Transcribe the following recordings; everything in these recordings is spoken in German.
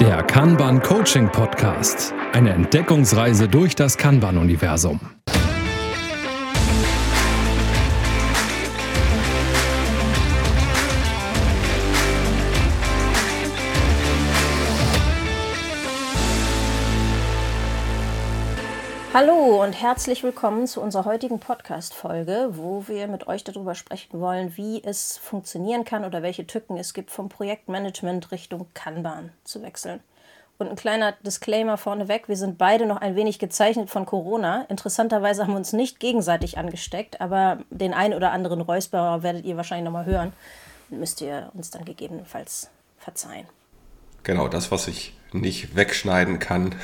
Der Kanban Coaching Podcast. Eine Entdeckungsreise durch das Kanban-Universum. Hallo und herzlich willkommen zu unserer heutigen Podcast-Folge, wo wir mit euch darüber sprechen wollen, wie es funktionieren kann oder welche Tücken es gibt, vom Projektmanagement Richtung Kanban zu wechseln. Und ein kleiner Disclaimer vorneweg: Wir sind beide noch ein wenig gezeichnet von Corona. Interessanterweise haben wir uns nicht gegenseitig angesteckt, aber den einen oder anderen Räusperer werdet ihr wahrscheinlich nochmal hören. Müsst ihr uns dann gegebenenfalls verzeihen. Genau, das, was ich nicht wegschneiden kann,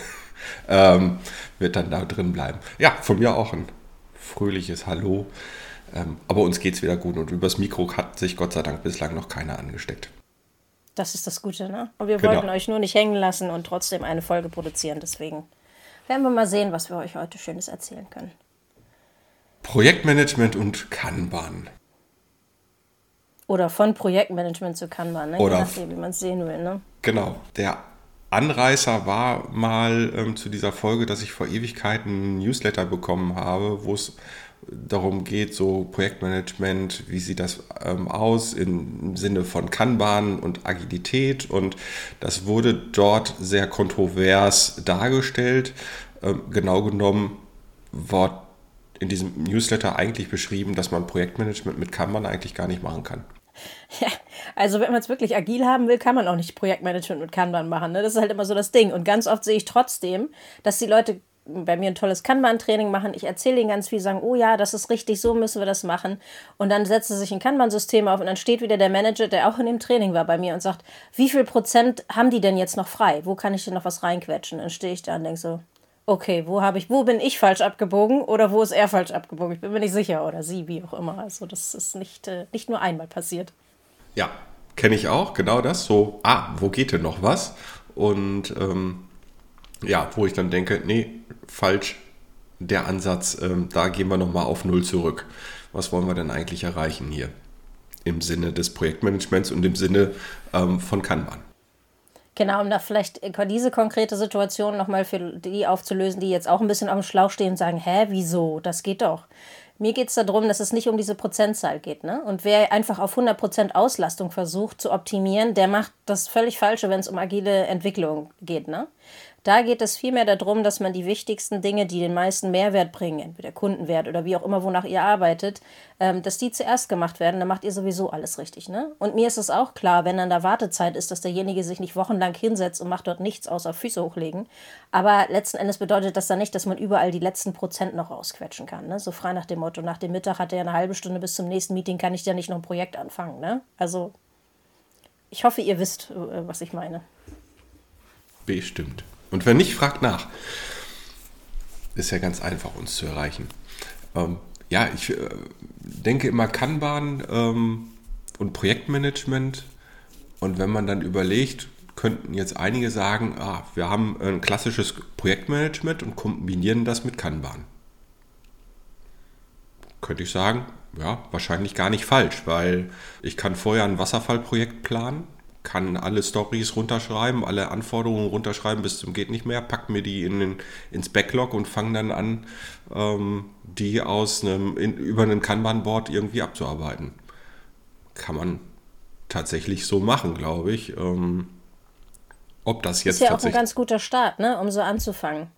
ähm, wird dann da drin bleiben. Ja, von mir auch ein fröhliches Hallo. Ähm, aber uns geht es wieder gut und übers Mikro hat sich Gott sei Dank bislang noch keiner angesteckt. Das ist das Gute, ne? Und wir Genau. wollten euch nur nicht hängen lassen und trotzdem eine Folge produzieren. Deswegen werden wir mal sehen, was wir euch heute Schönes erzählen können. Projektmanagement und Kanban. Oder von Projektmanagement zu Kanban, ne? Oder Je nachdem, wie man es sehen will, ne? Genau. Der Anreißer war mal ähm, zu dieser Folge, dass ich vor Ewigkeiten einen Newsletter bekommen habe, wo es darum geht, so Projektmanagement, wie sieht das ähm, aus im Sinne von Kanban und Agilität. Und das wurde dort sehr kontrovers dargestellt. Ähm, genau genommen war in diesem Newsletter eigentlich beschrieben, dass man Projektmanagement mit Kanban eigentlich gar nicht machen kann. Ja, also wenn man es wirklich agil haben will, kann man auch nicht Projektmanagement mit Kanban machen. Ne? Das ist halt immer so das Ding. Und ganz oft sehe ich trotzdem, dass die Leute bei mir ein tolles Kanban-Training machen. Ich erzähle ihnen ganz viel, sagen, oh ja, das ist richtig, so müssen wir das machen. Und dann setzt sie sich ein Kanban-System auf und dann steht wieder der Manager, der auch in dem Training war bei mir und sagt, wie viel Prozent haben die denn jetzt noch frei? Wo kann ich denn noch was reinquetschen? Dann stehe ich da und denke so, okay, wo habe ich, wo bin ich falsch abgebogen oder wo ist er falsch abgebogen? Ich bin mir nicht sicher oder sie, wie auch immer. Also das ist nicht, äh, nicht nur einmal passiert. Ja, kenne ich auch, genau das. So, ah, wo geht denn noch was? Und ähm, ja, wo ich dann denke, nee, falsch, der Ansatz, ähm, da gehen wir nochmal auf Null zurück. Was wollen wir denn eigentlich erreichen hier? Im Sinne des Projektmanagements und im Sinne ähm, von Kanban. Genau, um da vielleicht diese konkrete Situation nochmal für die aufzulösen, die jetzt auch ein bisschen auf dem Schlauch stehen und sagen, hä, wieso? Das geht doch. Mir geht es darum, dass es nicht um diese Prozentzahl geht. Ne? Und wer einfach auf 100% Auslastung versucht zu optimieren, der macht das völlig Falsche, wenn es um agile Entwicklung geht. Ne? Da geht es vielmehr darum, dass man die wichtigsten Dinge, die den meisten Mehrwert bringen, entweder Kundenwert oder wie auch immer, wonach ihr arbeitet, ähm, dass die zuerst gemacht werden. Dann macht ihr sowieso alles richtig. Ne? Und mir ist es auch klar, wenn dann da Wartezeit ist, dass derjenige sich nicht wochenlang hinsetzt und macht dort nichts außer Füße hochlegen. Aber letzten Endes bedeutet das dann nicht, dass man überall die letzten Prozent noch rausquetschen kann. Ne? So frei nach dem Motto, nach dem Mittag hat er eine halbe Stunde bis zum nächsten Meeting, kann ich ja nicht noch ein Projekt anfangen. Ne? Also ich hoffe, ihr wisst, äh, was ich meine. Bestimmt. Und wenn nicht, fragt nach. Ist ja ganz einfach, uns zu erreichen. Ähm, ja, ich äh, denke immer Kanban ähm, und Projektmanagement. Und wenn man dann überlegt, könnten jetzt einige sagen, ah, wir haben ein klassisches Projektmanagement und kombinieren das mit Kanban. Könnte ich sagen, ja, wahrscheinlich gar nicht falsch, weil ich kann vorher ein Wasserfallprojekt planen, kann alle Stories runterschreiben, alle Anforderungen runterschreiben bis zum geht nicht mehr, pack mir die in den, ins Backlog und fange dann an, ähm, die aus einem, in, über einen Kanban-Board irgendwie abzuarbeiten. Kann man tatsächlich so machen, glaube ich. Ähm, ob das jetzt ist ja auch ein ganz guter Start, ne, um so anzufangen.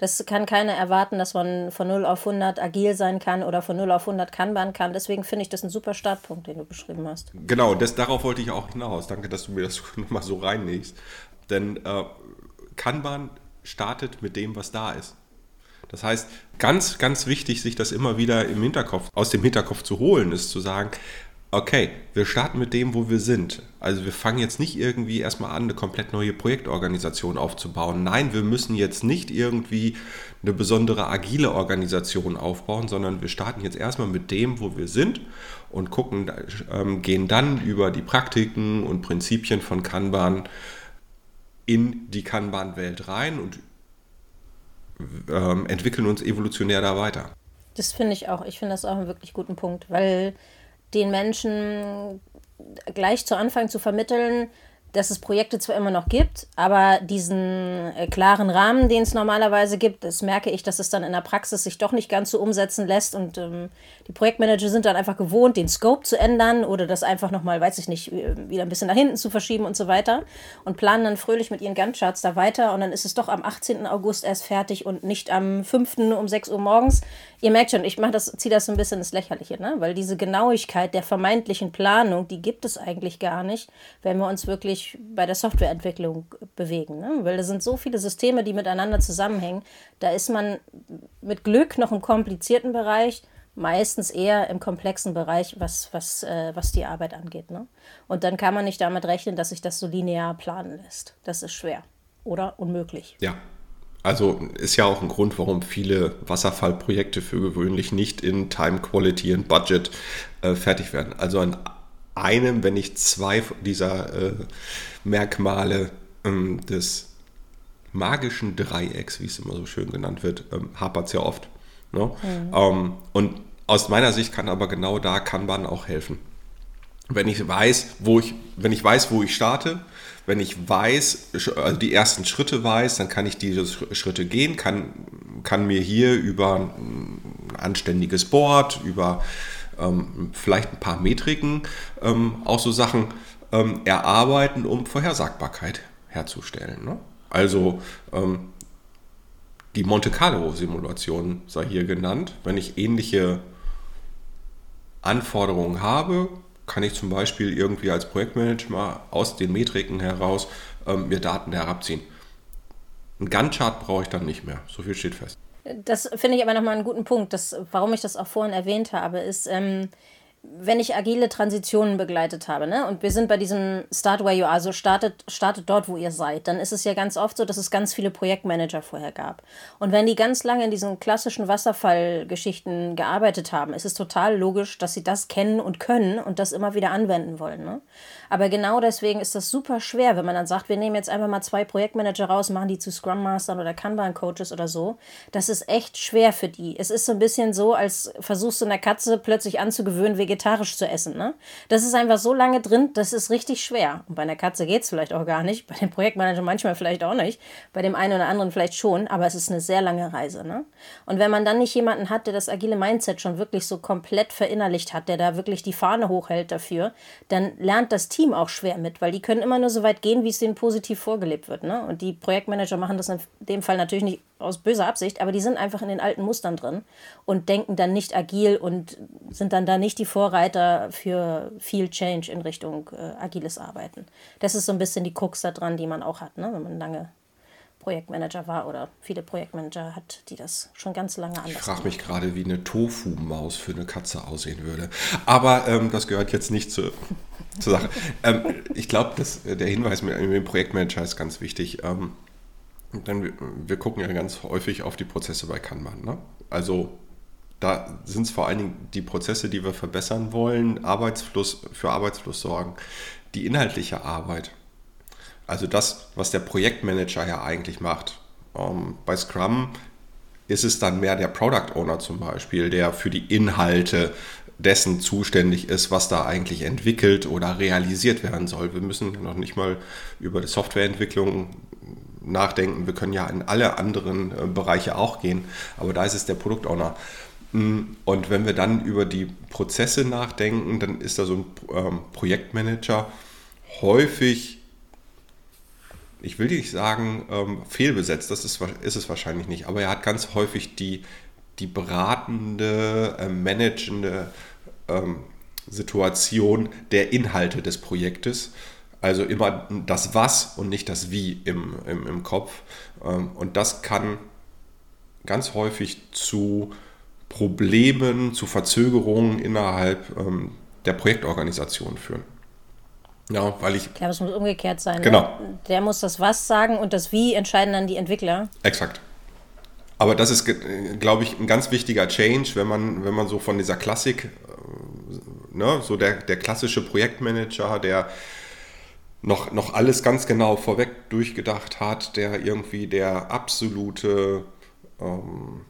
Das kann keiner erwarten, dass man von 0 auf 100 agil sein kann oder von 0 auf 100 Kanban kann. Deswegen finde ich das ein super Startpunkt, den du beschrieben hast. Genau, das, darauf wollte ich auch hinaus. Danke, dass du mir das nochmal so reinlegst. Denn äh, Kanban startet mit dem, was da ist. Das heißt, ganz, ganz wichtig, sich das immer wieder im Hinterkopf, aus dem Hinterkopf zu holen, ist zu sagen, okay, wir starten mit dem, wo wir sind. Also wir fangen jetzt nicht irgendwie erstmal an, eine komplett neue Projektorganisation aufzubauen. Nein, wir müssen jetzt nicht irgendwie eine besondere agile Organisation aufbauen, sondern wir starten jetzt erstmal mit dem, wo wir sind und gucken, ähm, gehen dann über die Praktiken und Prinzipien von Kanban in die Kanban-Welt rein und ähm, entwickeln uns evolutionär da weiter. Das finde ich auch. Ich finde das auch einen wirklich guten Punkt, weil den Menschen gleich zu Anfang zu vermitteln, dass es Projekte zwar immer noch gibt, aber diesen äh, klaren Rahmen, den es normalerweise gibt, das merke ich, dass es dann in der Praxis sich doch nicht ganz so umsetzen lässt und ähm, die Projektmanager sind dann einfach gewohnt, den Scope zu ändern oder das einfach nochmal, weiß ich nicht, wieder ein bisschen nach hinten zu verschieben und so weiter und planen dann fröhlich mit ihren Gantt-Charts da weiter und dann ist es doch am 18. August erst fertig und nicht am 5. um 6 Uhr morgens. Ihr merkt schon, ich mache das, ziehe das so ein bisschen ins Lächerliche, ne? weil diese Genauigkeit der vermeintlichen Planung, die gibt es eigentlich gar nicht, wenn wir uns wirklich bei der Softwareentwicklung bewegen. Ne? Weil da sind so viele Systeme, die miteinander zusammenhängen. Da ist man mit Glück noch im komplizierten Bereich, meistens eher im komplexen Bereich, was, was, äh, was die Arbeit angeht. Ne? Und dann kann man nicht damit rechnen, dass sich das so linear planen lässt. Das ist schwer oder unmöglich. Ja, also ist ja auch ein Grund, warum viele Wasserfallprojekte für gewöhnlich nicht in Time, Quality und Budget äh, fertig werden. Also an einem, wenn nicht zwei dieser äh, Merkmale ähm, des magischen Dreiecks, wie es immer so schön genannt wird, ähm, hapert es ja oft. Ne? Mhm. Ähm, und aus meiner Sicht kann aber genau da Kanban auch helfen. Wenn ich weiß, wo ich, wenn ich weiß, wo ich starte, wenn ich weiß, also die ersten Schritte weiß, dann kann ich diese Schritte gehen, kann, kann mir hier über ein anständiges Board, über ähm, vielleicht ein paar Metriken, ähm, auch so Sachen ähm, erarbeiten, um Vorhersagbarkeit herzustellen. Ne? Also ähm, die Monte Carlo-Simulation sei hier genannt. Wenn ich ähnliche Anforderungen habe, kann ich zum Beispiel irgendwie als Projektmanager aus den Metriken heraus ähm, mir Daten herabziehen. Ein Gantt-Chart brauche ich dann nicht mehr. So viel steht fest. Das finde ich aber nochmal einen guten Punkt. Das, warum ich das auch vorhin erwähnt habe, ist, ähm, wenn ich agile Transitionen begleitet habe, ne, und wir sind bei diesem Start where you are, also startet, startet dort, wo ihr seid, dann ist es ja ganz oft so, dass es ganz viele Projektmanager vorher gab. Und wenn die ganz lange in diesen klassischen Wasserfallgeschichten gearbeitet haben, ist es total logisch, dass sie das kennen und können und das immer wieder anwenden wollen. Ne? Aber genau deswegen ist das super schwer, wenn man dann sagt, wir nehmen jetzt einfach mal zwei Projektmanager raus, machen die zu Scrum Mastern oder Kanban Coaches oder so. Das ist echt schwer für die. Es ist so ein bisschen so, als versuchst du einer Katze plötzlich anzugewöhnen, vegetarisch zu essen. Ne? Das ist einfach so lange drin, das ist richtig schwer. Und bei einer Katze geht es vielleicht auch gar nicht, bei dem Projektmanager manchmal vielleicht auch nicht, bei dem einen oder anderen vielleicht schon, aber es ist eine sehr lange Reise. Ne? Und wenn man dann nicht jemanden hat, der das agile Mindset schon wirklich so komplett verinnerlicht hat, der da wirklich die Fahne hochhält dafür, dann lernt das Team auch schwer mit, weil die können immer nur so weit gehen, wie es denen positiv vorgelebt wird. Ne? Und die Projektmanager machen das in dem Fall natürlich nicht aus böser Absicht, aber die sind einfach in den alten Mustern drin und denken dann nicht agil und sind dann da nicht die Vorreiter für viel Change in Richtung äh, agiles Arbeiten. Das ist so ein bisschen die Krux da dran, die man auch hat, ne? wenn man lange Projektmanager war oder viele Projektmanager hat, die das schon ganz lange anders Ich frage mich gerade, wie eine Tofu-Maus für eine Katze aussehen würde. Aber ähm, das gehört jetzt nicht zu, zur Sache. ähm, ich glaube, der Hinweis mit dem Projektmanager ist ganz wichtig. Ähm, denn wir, wir, gucken ja ganz häufig auf die Prozesse bei Kanban. Ne? Also da sind es vor allen Dingen die Prozesse, die wir verbessern wollen, Arbeitsfluss für Arbeitsfluss sorgen, die inhaltliche Arbeit. Also das, was der Projektmanager ja eigentlich macht. Ähm, bei Scrum ist es dann mehr der Product Owner zum Beispiel, der für die Inhalte dessen zuständig ist, was da eigentlich entwickelt oder realisiert werden soll. Wir müssen noch nicht mal über die Softwareentwicklung nachdenken. Wir können ja in alle anderen äh, Bereiche auch gehen, aber da ist es der Produktowner. Mm, und wenn wir dann über die Prozesse nachdenken, dann ist da so ein ähm, Projektmanager häufig, ich will nicht sagen, ähm, fehlbesetzt, das ist, ist, es wahrscheinlich nicht, aber er hat ganz häufig die, die beratende, äh, managende ähm, Situation der Inhalte des Projektes also immer das Was und nicht das Wie im, im, im Kopf. Ähm, und das kann ganz häufig zu Problemen, zu Verzögerungen innerhalb ähm, der Projektorganisation führen. Ja, weil ich. Ich glaube, es muss umgekehrt sein. Genau. Ne? Der muss das Was sagen und das Wie entscheiden dann die Entwickler. Exakt. Aber das ist, glaube ich, ein ganz wichtiger Change, wenn man, wenn man so von dieser Klassik, äh, ne, so der, der klassische Projektmanager, der noch, noch alles ganz genau vorweg durchgedacht hat, der irgendwie der absolute ähm,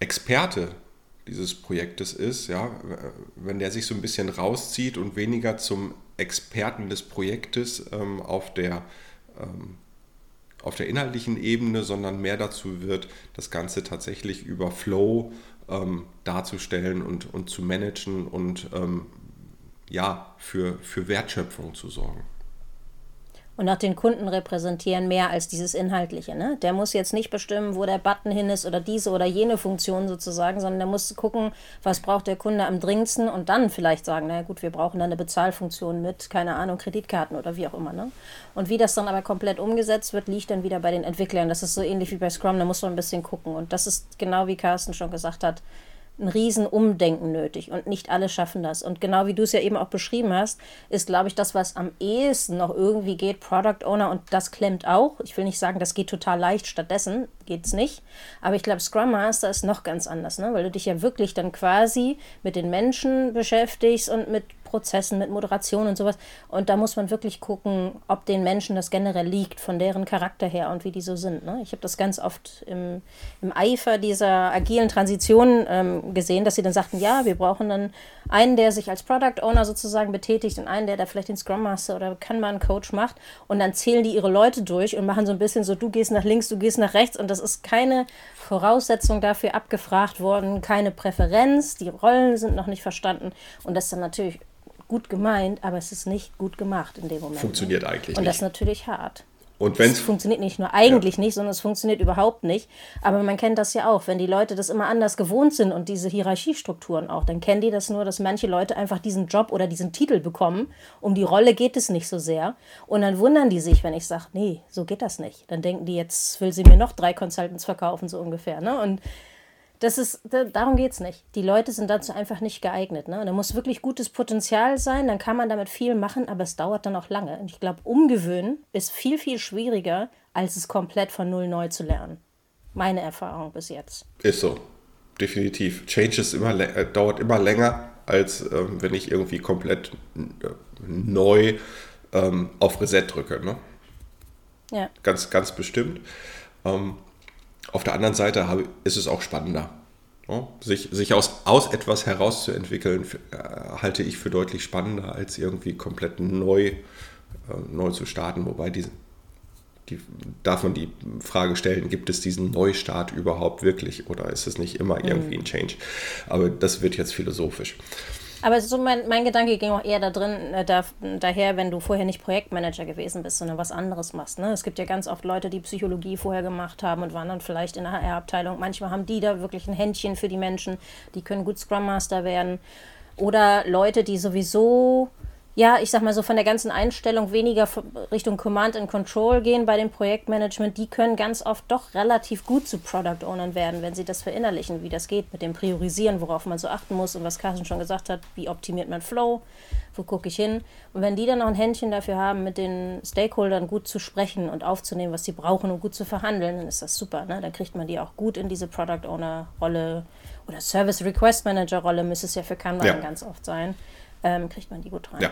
Experte dieses Projektes ist, ja, wenn der sich so ein bisschen rauszieht und weniger zum Experten des Projektes ähm, auf der ähm, auf der inhaltlichen Ebene, sondern mehr dazu wird, das Ganze tatsächlich über Flow ähm, darzustellen und, und zu managen und ähm, ja, für, für Wertschöpfung zu sorgen und auch den Kunden repräsentieren mehr als dieses Inhaltliche. Ne? Der muss jetzt nicht bestimmen, wo der Button hin ist oder diese oder jene Funktion sozusagen, sondern der muss gucken, was braucht der Kunde am dringendsten und dann vielleicht sagen, na gut, wir brauchen da eine Bezahlfunktion mit, keine Ahnung, Kreditkarten oder wie auch immer. Ne? Und wie das dann aber komplett umgesetzt wird, liegt dann wieder bei den Entwicklern. Das ist so ähnlich wie bei Scrum, da muss man ein bisschen gucken. Und das ist genau wie Carsten schon gesagt hat, ein Riesenumdenken nötig und nicht alle schaffen das. Und genau wie du es ja eben auch beschrieben hast, ist, glaube ich, das, was am ehesten noch irgendwie geht, Product Owner und das klemmt auch. Ich will nicht sagen, das geht total leicht, stattdessen geht es nicht. Aber ich glaube, Scrum Master ist noch ganz anders, ne? weil du dich ja wirklich dann quasi mit den Menschen beschäftigst und mit Prozessen, mit Moderation und sowas. Und da muss man wirklich gucken, ob den Menschen das generell liegt, von deren Charakter her und wie die so sind. Ne? Ich habe das ganz oft im, im Eifer dieser agilen Transition ähm, gesehen, dass sie dann sagten, ja, wir brauchen dann einen, der sich als Product Owner sozusagen betätigt und einen, der da vielleicht den Scrum Master oder Kanban Coach macht. Und dann zählen die ihre Leute durch und machen so ein bisschen so, du gehst nach links, du gehst nach rechts. Und das ist keine Voraussetzung dafür abgefragt worden, keine Präferenz. Die Rollen sind noch nicht verstanden. Und das ist dann natürlich gut gemeint, aber es ist nicht gut gemacht in dem Moment. Funktioniert ne? eigentlich nicht. Und das ist natürlich hart. Und wenn es funktioniert nicht nur eigentlich ja. nicht, sondern es funktioniert überhaupt nicht. Aber man kennt das ja auch, wenn die Leute das immer anders gewohnt sind und diese Hierarchiestrukturen auch, dann kennen die das nur, dass manche Leute einfach diesen Job oder diesen Titel bekommen. Um die Rolle geht es nicht so sehr. Und dann wundern die sich, wenn ich sage, nee, so geht das nicht. Dann denken die, jetzt will sie mir noch drei Consultants verkaufen, so ungefähr. Ne? Und das ist, darum geht es nicht. Die Leute sind dazu einfach nicht geeignet. Ne? da muss wirklich gutes Potenzial sein, dann kann man damit viel machen, aber es dauert dann auch lange. Und ich glaube, umgewöhnen ist viel, viel schwieriger, als es komplett von Null neu zu lernen. Meine Erfahrung bis jetzt. Ist so, definitiv. Change ist immer, äh, dauert immer länger, als ähm, wenn ich irgendwie komplett äh, neu ähm, auf Reset drücke. Ne? Ja. Ganz, ganz bestimmt. Ähm, auf der anderen Seite ist es auch spannender. Sich, sich aus, aus etwas herauszuentwickeln, äh, halte ich für deutlich spannender, als irgendwie komplett neu, äh, neu zu starten. Wobei die, die, darf man die Frage stellen, gibt es diesen Neustart überhaupt wirklich oder ist es nicht immer irgendwie ein Change? Aber das wird jetzt philosophisch. Aber so mein, mein Gedanke ging auch eher da drin, äh, da, daher, wenn du vorher nicht Projektmanager gewesen bist, sondern was anderes machst. Ne? Es gibt ja ganz oft Leute, die Psychologie vorher gemacht haben und waren dann vielleicht in der HR-Abteilung. Manchmal haben die da wirklich ein Händchen für die Menschen, die können gut Scrum Master werden. Oder Leute, die sowieso ja, ich sag mal so von der ganzen Einstellung weniger Richtung Command and Control gehen bei dem Projektmanagement, die können ganz oft doch relativ gut zu Product Ownern werden, wenn sie das verinnerlichen, wie das geht mit dem Priorisieren, worauf man so achten muss und was Carsten schon gesagt hat, wie optimiert man Flow, wo gucke ich hin. Und wenn die dann noch ein Händchen dafür haben, mit den Stakeholdern gut zu sprechen und aufzunehmen, was sie brauchen und gut zu verhandeln, dann ist das super. Ne? Dann kriegt man die auch gut in diese Product Owner Rolle oder Service Request Manager Rolle, müsste es ja für Kanban ja. ganz oft sein ähm, kriegt man die gut rein. Ja,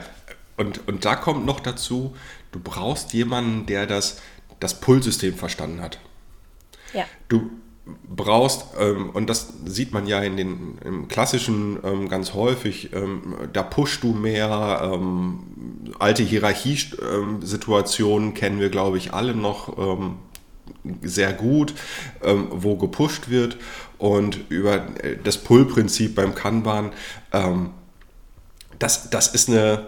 und, und da kommt noch dazu, du brauchst jemanden, der das, das Pull-System verstanden hat. Ja. Du brauchst, ähm, und das sieht man ja in den im klassischen ähm, ganz häufig, ähm, da pushst du mehr, ähm, alte Hierarchiesituationen kennen wir, glaube ich, alle noch ähm, sehr gut, ähm, wo gepusht wird und über äh, das Pull-Prinzip beim Kanban das, das ist eine,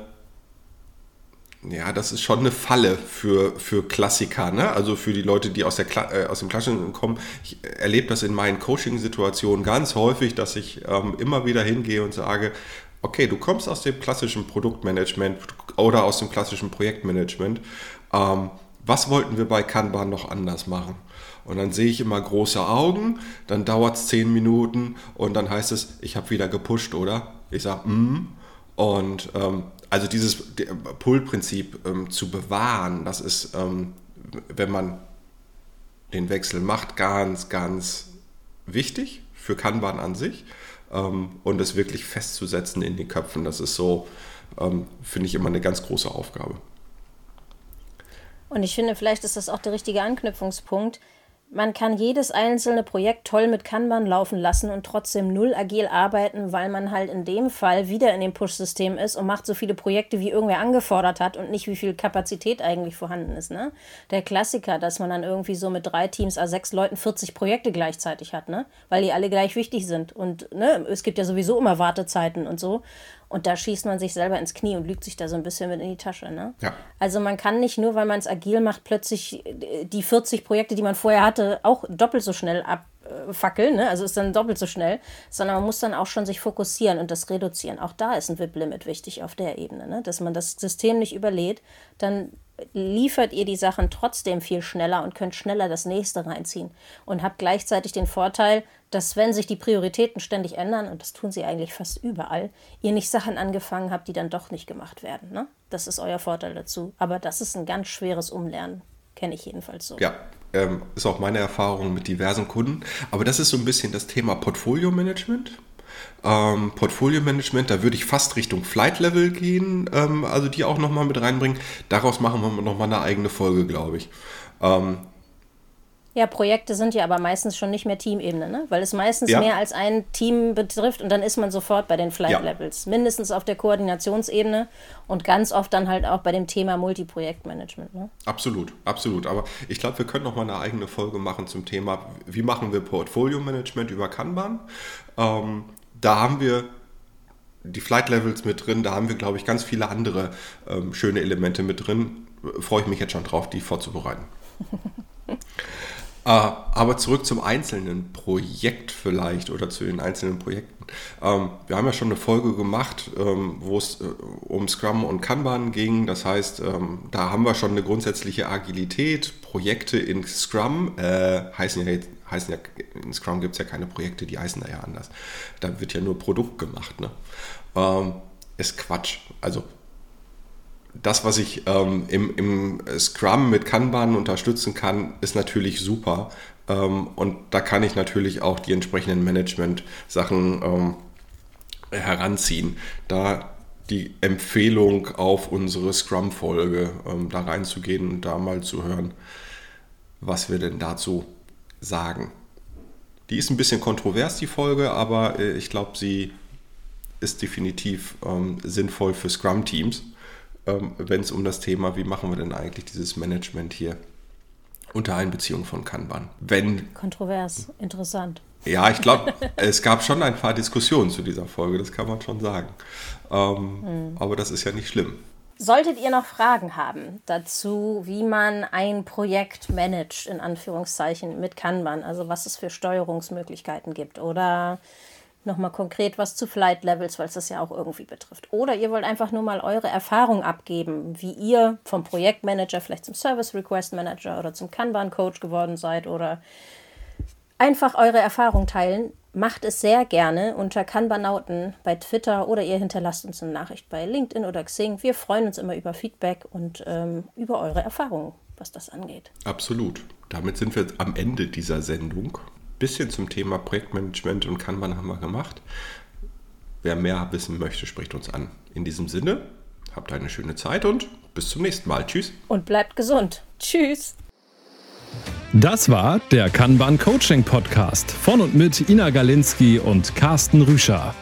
ja, das ist schon eine Falle für, für Klassiker, ne? also für die Leute, die aus, der äh, aus dem Klassischen kommen. Ich erlebe das in meinen Coaching-Situationen ganz häufig, dass ich ähm, immer wieder hingehe und sage, okay, du kommst aus dem klassischen Produktmanagement oder aus dem klassischen Projektmanagement. Ähm, was wollten wir bei Kanban noch anders machen? Und dann sehe ich immer große Augen, dann dauert es zehn Minuten und dann heißt es, ich habe wieder gepusht, oder? Ich sage, mm, und ähm, also dieses Pull-Prinzip ähm, zu bewahren, das ist, ähm, wenn man den Wechsel macht, ganz, ganz wichtig für Kanban an sich ähm, und es wirklich festzusetzen in den Köpfen. Das ist so, ähm, finde ich, immer eine ganz große Aufgabe. Und ich finde, vielleicht ist das auch der richtige Anknüpfungspunkt Man kann jedes einzelne Projekt toll mit Kanban laufen lassen und trotzdem null agil arbeiten, weil man halt in dem Fall wieder in dem Push-System ist und macht so viele Projekte, wie irgendwer angefordert hat und nicht wie viel Kapazität eigentlich vorhanden ist. Ne? Der Klassiker, dass man dann irgendwie so mit drei Teams, also sechs Leuten 40 Projekte gleichzeitig hat, ne? weil die alle gleich wichtig sind. Und ne, es gibt ja sowieso immer Wartezeiten und so. Und da schießt man sich selber ins Knie und lügt sich da so ein bisschen mit in die Tasche. Ne? Ja. Also man kann nicht nur, weil man es agil macht, plötzlich äh, die 40 Projekte, die man vorher hatte, auch doppelt so schnell abfackeln. Ne? Also ist dann doppelt so schnell, sondern man muss dann auch schon sich fokussieren und das reduzieren. Auch da ist ein VIP-Limit wichtig auf der Ebene, ne? dass man das System nicht überlädt. Dann liefert ihr die Sachen trotzdem viel schneller und könnt schneller das nächste reinziehen und habt gleichzeitig den Vorteil, dass wenn sich die Prioritäten ständig ändern, und das tun sie eigentlich fast überall, ihr nicht Sachen angefangen habt, die dann doch nicht gemacht werden. Ne? Das ist euer Vorteil dazu. Aber das ist ein ganz schweres Umlernen, kenne ich jedenfalls so. Ja, ähm, ist auch meine Erfahrung mit diversen Kunden. Aber das ist so ein bisschen das Thema Portfolio-Management. Ähm, Portfolio-Management, da würde ich fast Richtung Flight-Level gehen, ähm, also die auch nochmal mit reinbringen. Daraus machen wir nochmal eine eigene Folge, glaube ich. Ähm, ja, Projekte sind ja aber meistens schon nicht mehr Teamebene, ne? weil es meistens Ja. mehr als ein Team betrifft und dann ist man sofort bei den Flight Levels. Mindestens auf der Koordinationsebene und ganz oft dann halt auch bei dem Thema Multiprojektmanagement. Ne? Absolut, absolut. Aber ich glaube, wir können noch mal eine eigene Folge machen zum Thema, wie machen wir Portfolio-Management über Kanban. Ähm, da haben wir die Flight Levels mit drin, da haben wir, glaube ich, ganz viele andere ähm, schöne Elemente mit drin. Freue ich mich jetzt schon drauf, die vorzubereiten. Äh, aber zurück zum einzelnen Projekt vielleicht oder zu den einzelnen Projekten. Ähm, wir haben ja schon eine Folge gemacht, ähm, wo es äh, um Scrum und Kanban ging. Das heißt, ähm, da haben wir schon eine grundsätzliche Agilität. Projekte in Scrum äh, heißen ja jetzt, heißen ja, in Scrum gibt es ja keine Projekte, die heißen da ja anders. Da wird ja nur Produkt gemacht. Ne? Ähm, ist Quatsch. Also das, was ich ähm, im, im Scrum mit Kanban unterstützen kann, ist natürlich super. Ähm, und da kann ich natürlich auch die entsprechenden Management-Sachen ähm, heranziehen. Da die Empfehlung auf unsere Scrum-Folge ähm, da reinzugehen und da mal zu hören, was wir denn dazu sagen. Die ist ein bisschen kontrovers, die Folge, aber äh, ich glaube, sie ist definitiv ähm, sinnvoll für Scrum-Teams ähm, wenn es um das Thema, wie machen wir denn eigentlich dieses Management hier unter Einbeziehung von Kanban. Wenn, Kontrovers, interessant. ja, ich glaube, es gab schon ein paar Diskussionen zu dieser Folge, das kann man schon sagen. Ähm, Aber das ist ja nicht schlimm. Solltet ihr noch Fragen haben dazu, wie man ein Projekt managt, in Anführungszeichen, mit Kanban, also was es für Steuerungsmöglichkeiten gibt oder nochmal konkret was zu Flight Levels, weil es das ja auch irgendwie betrifft. Oder ihr wollt einfach nur mal eure Erfahrung abgeben, wie ihr vom Projektmanager vielleicht zum Service Request Manager oder zum Kanban Coach geworden seid oder einfach eure Erfahrung teilen. Macht es sehr gerne unter Kanbanauten bei Twitter oder ihr hinterlasst uns eine Nachricht bei LinkedIn oder Xing. Wir freuen uns immer über Feedback und ähm, über eure Erfahrungen, was das angeht. Absolut. Damit sind wir am Ende dieser Sendung. Bisschen zum Thema Projektmanagement und Kanban haben wir gemacht. Wer mehr wissen möchte, spricht uns an. In diesem Sinne, habt eine schöne Zeit und bis zum nächsten Mal. Tschüss. Und bleibt gesund. Tschüss. Das war der Kanban Coaching Podcast von und mit Ina Galinski und Carsten Rüscher.